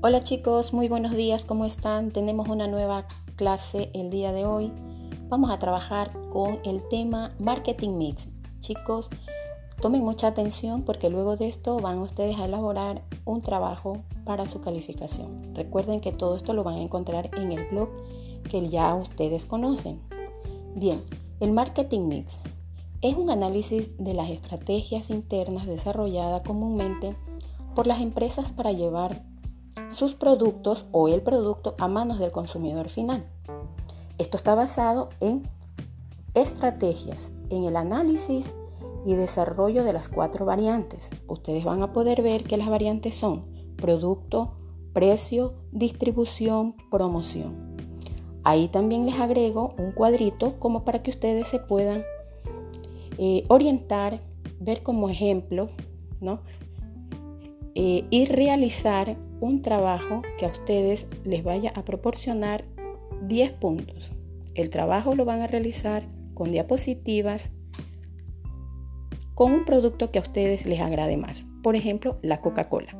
Hola chicos, muy buenos días, ¿cómo están? Tenemos una nueva clase el día de hoy. Vamos a trabajar con el tema Marketing Mix. Chicos, tomen mucha atención porque luego de esto van ustedes a elaborar un trabajo para su calificación. Recuerden que todo esto lo van a encontrar en el blog que ya ustedes conocen. Bien, el Marketing Mix es un análisis de las estrategias internas desarrolladas comúnmente por las empresas para llevar sus productos o el producto a manos del consumidor final. Esto está basado en estrategias, en el análisis y desarrollo de las cuatro variantes. Ustedes van a poder ver que las variantes son producto, precio, distribución, promoción. Ahí también les agrego un cuadrito como para que ustedes se puedan eh, orientar, ver como ejemplo, ¿no? Y realizar un trabajo que a ustedes les vaya a proporcionar 10 puntos. El trabajo lo van a realizar con diapositivas, con un producto que a ustedes les agrade más. Por ejemplo, la Coca-Cola.